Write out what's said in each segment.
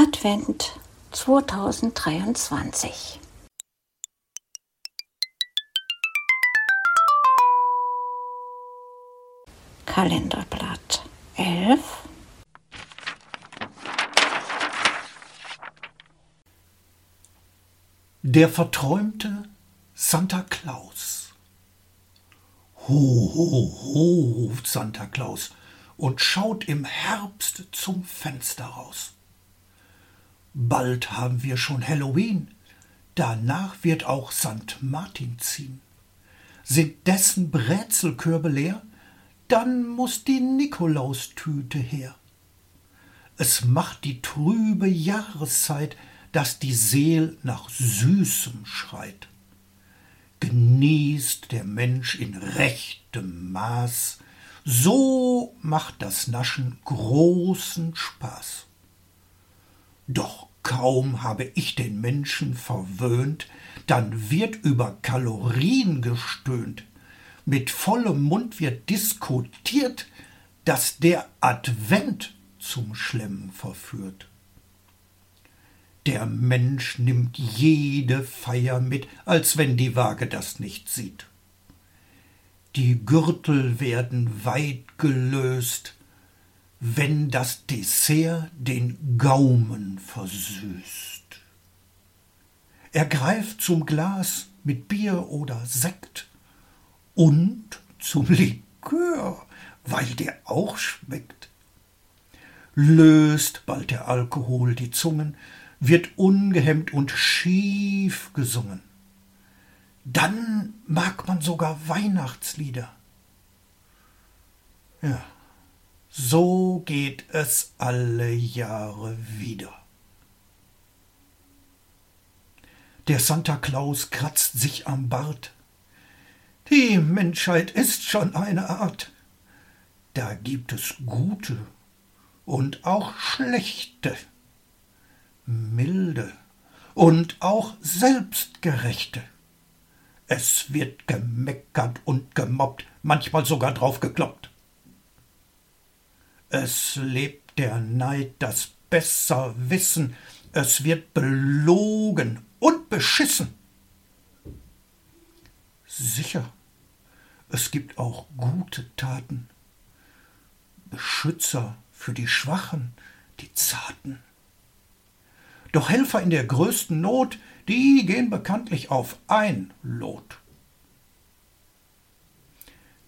Advent 2023. Kalenderblatt 11. Der verträumte Santa Claus. Ho, ho, ho, ruft Santa Claus und schaut im Herbst zum Fenster raus. Bald haben wir schon Halloween, danach wird auch St. Martin ziehen. Sind dessen Brezelkörbe leer, dann muss die Nikolaustüte her. Es macht die trübe Jahreszeit, dass die Seel nach Süßem schreit. Genießt der Mensch in rechtem Maß, so macht das Naschen großen Spaß. Doch kaum habe ich den Menschen verwöhnt, dann wird über Kalorien gestöhnt. Mit vollem Mund wird diskutiert, dass der Advent zum Schlemmen verführt. Der Mensch nimmt jede Feier mit, als wenn die Waage das nicht sieht. Die Gürtel werden weit gelöst, wenn das Dessert den Gaumen versüßt. Er greift zum Glas mit Bier oder Sekt und zum Likör, weil der auch schmeckt. Löst bald der Alkohol die Zungen, wird ungehemmt und schief gesungen. Dann mag man sogar Weihnachtslieder. Ja, so geht es alle Jahre wieder. Der Santa Claus kratzt sich am Bart. Die Menschheit ist schon eine Art. Da gibt es gute und auch schlechte, milde und auch selbstgerechte. Es wird gemeckert und gemobbt, manchmal sogar drauf gekloppt. Es lebt der Neid, das Besserwissen, es wird belogen und beschissen. Sicher, es gibt auch gute Taten, Beschützer für die Schwachen, die Zarten. Doch Helfer in der größten Not, die gehen bekanntlich auf ein Lot.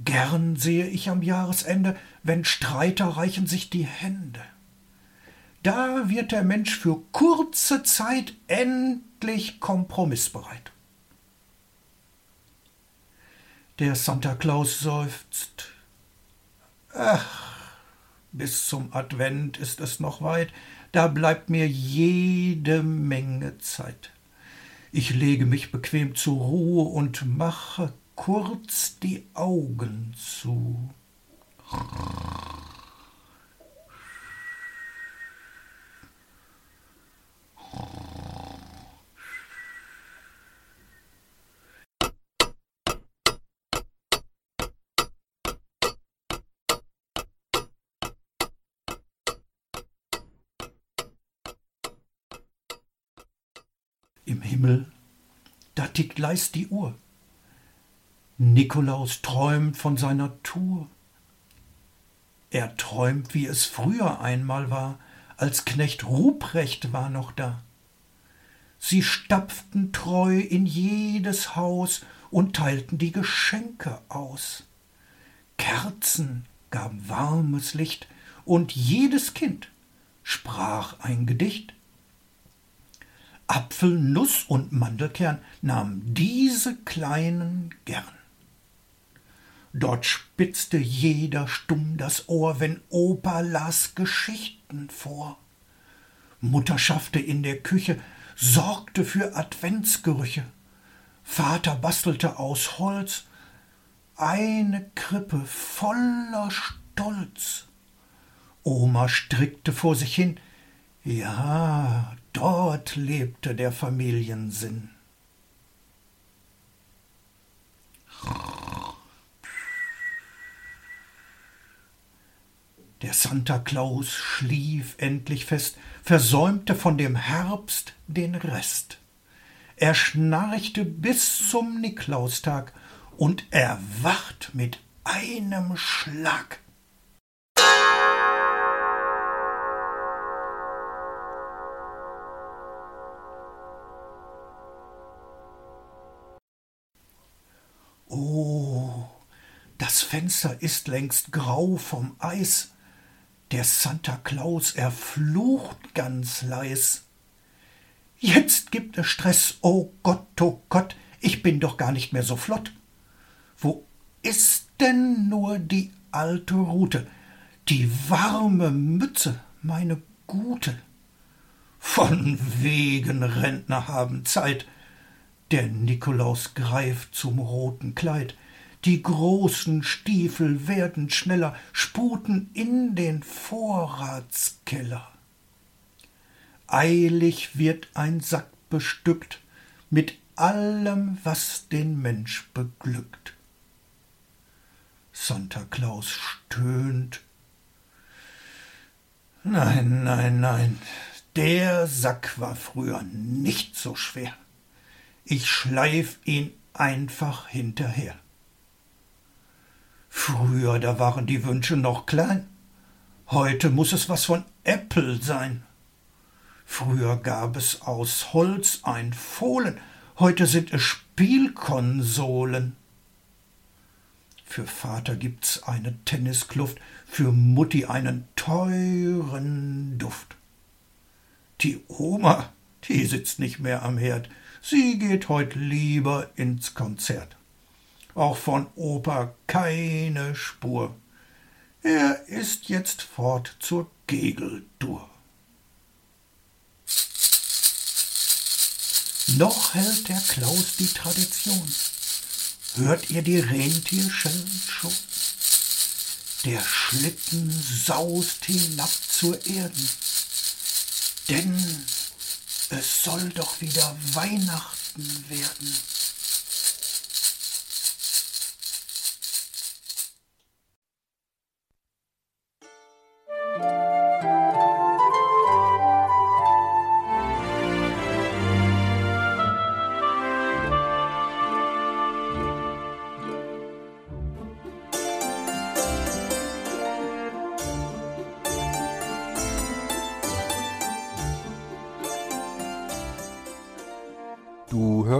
Gern sehe ich am Jahresende, wenn Streiter reichen sich die Hände. Da wird der Mensch für kurze Zeit endlich kompromissbereit. Der Santa Claus seufzt. Ach, bis zum Advent ist es noch weit, da bleibt mir jede Menge Zeit. Ich lege mich bequem zur Ruhe und mache kurz die Augen zu. Im Himmel, da tickt leis die Uhr. Nikolaus träumt von seiner Tour. Er träumt, wie es früher einmal war, als Knecht Ruprecht war noch da. Sie stapften treu in jedes Haus und teilten die Geschenke aus. Kerzen gaben warmes Licht, und jedes Kind sprach ein Gedicht. Apfel, Nuss und Mandelkern nahmen diese Kleinen gern. Dort spitzte jeder stumm das Ohr, wenn Opa las Geschichten vor. Mutter schaffte in der Küche, sorgte für Adventsgerüche. Vater bastelte aus Holz eine Krippe voller Stolz. Oma strickte vor sich hin, ja, Dort lebte der Familiensinn. Der Santa Claus schlief endlich fest, versäumte von dem Herbst den Rest. Er schnarchte bis zum Niklaustag und erwacht mit einem Schlag. Oh, das Fenster ist längst grau vom Eis. Der Santa Claus, er flucht ganz leis. Jetzt gibt es Stress, oh Gott, oh Gott, ich bin doch gar nicht mehr so flott. Wo ist denn nur die alte Rute, die warme Mütze, meine gute? Von wegen Rentner haben Zeit. Der Nikolaus greift zum roten Kleid. Die großen Stiefel werden schneller, sputen in den Vorratskeller. Eilig wird ein Sack bestückt mit allem, was den Mensch beglückt. Santa Claus stöhnt. Nein, nein, nein, der Sack war früher nicht so schwer. Ich schleif ihn einfach hinterher. Früher, da waren die Wünsche noch klein. Heute muss es was von Apple sein. Früher gab es aus Holz ein Fohlen, heute sind es Spielkonsolen. Für Vater gibt's eine Tenniskluft, für Mutti einen teuren Duft. Die Oma, die sitzt nicht mehr am Herd, sie geht heut lieber ins Konzert. Auch von Opa keine Spur. Er ist jetzt fort zur Gegeldur. Noch hält der Klaus die Tradition. Hört ihr die Rentierschellen schon? Der Schlitten saust hinab zur Erden. Denn es soll doch wieder Weihnachten werden.